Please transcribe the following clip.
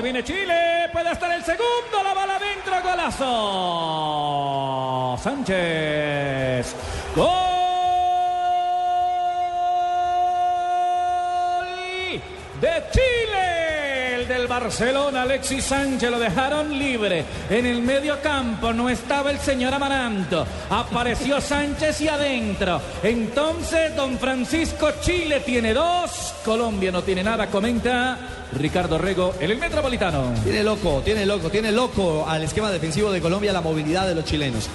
Que viene Chile. Puede estar el segundo. La bala dentro. Golazo. Sánchez. Gol. De Chile. El del Barcelona, Alexis Sánchez, lo dejaron libre. En el medio campo no estaba el señor Amaranto. Apareció Sánchez y adentro. Entonces, don Francisco Chile tiene dos. Colombia no tiene nada, comenta Ricardo Rego en el Metropolitano. Tiene loco, tiene loco, tiene loco al esquema defensivo de Colombia la movilidad de los chilenos.